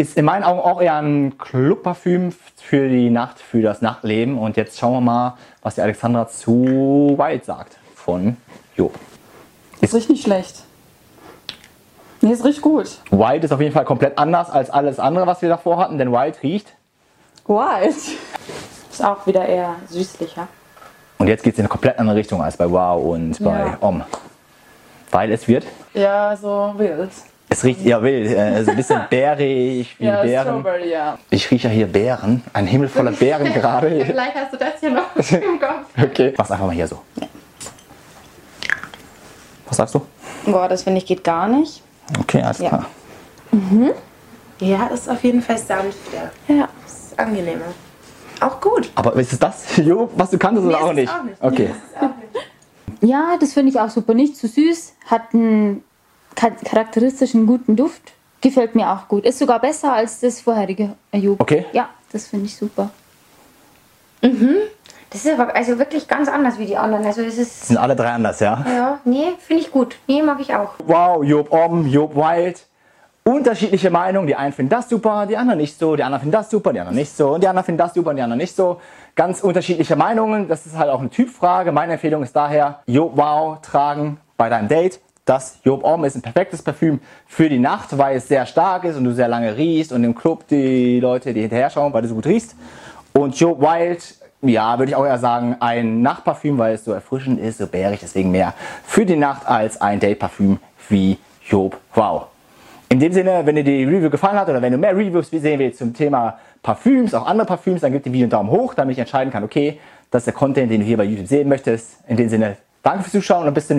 Ist in meinen Augen auch eher ein Clubparfüm für die Nacht, für das Nachtleben. Und jetzt schauen wir mal, was die Alexandra zu Wild sagt von Jo. Ist richtig nicht schlecht. Nee, ist richtig gut. Wild ist auf jeden Fall komplett anders als alles andere, was wir davor hatten, denn Wild riecht. Wild. Ist auch wieder eher süßlicher. Und jetzt geht es in eine komplett andere Richtung als bei Wow und bei Ja. Om. Weil es wird, Ja, so wild. Es riecht eher wild, äh, so ein bisschen bärig wie Ja, Beeren. Strawberry, ja. Ich rieche ja hier Beeren, ein Himmel voller Beeren gerade. Vielleicht hast du das hier noch im Kopf. Okay, mach's einfach mal hier so. Was sagst du? Boah, das finde ich geht gar nicht. Okay, alles Ja. klar. Ja, ist auf jeden Fall sanfter. Ja. Ist angenehmer. Auch gut. Aber ist es das, Jo, was du kanntest oder Nee, auch ist es nicht? auch nicht. Okay. Nee, auch nicht. Ja, das finde ich auch super. Nicht zu süß, hat einen charakteristischen guten Duft. Gefällt mir auch gut. Ist sogar besser als das vorherige Ayub. Okay. Ja, das finde ich super. Das ist aber also wirklich ganz anders wie die anderen. Also es ist. Sind alle drei anders, ja? Ja, nee, finde ich gut. Nee, mag ich auch. Wow, Job Om, Job Wild. Unterschiedliche Meinungen. Die einen finden das super, die anderen nicht so. Die anderen finden das super, die anderen nicht so. Und die anderen finden das super und die anderen nicht so. Ganz unterschiedliche Meinungen. Das ist halt auch eine Typfrage. Meine Empfehlung ist daher, Job Wow tragen bei deinem Date. Das Job Om ist ein perfektes Parfüm für die Nacht, weil es sehr stark ist und du sehr lange riechst und im Club die Leute dir hinterher schauen, weil du so gut riechst. Und Job Wild, ja, würde ich auch eher sagen, ein Nachtparfüm, weil es so erfrischend ist, so bärig, deswegen mehr für die Nacht als ein Date-Parfüm wie Job Wow. In dem Sinne, wenn dir die Review gefallen hat oder wenn du mehr Reviews sehen willst zum Thema Parfüms, auch andere Parfüms, dann gib dem Video einen Daumen hoch, damit ich entscheiden kann, okay, das ist der Content, den du hier bei YouTube sehen möchtest. In dem Sinne, danke fürs Zuschauen und bis zum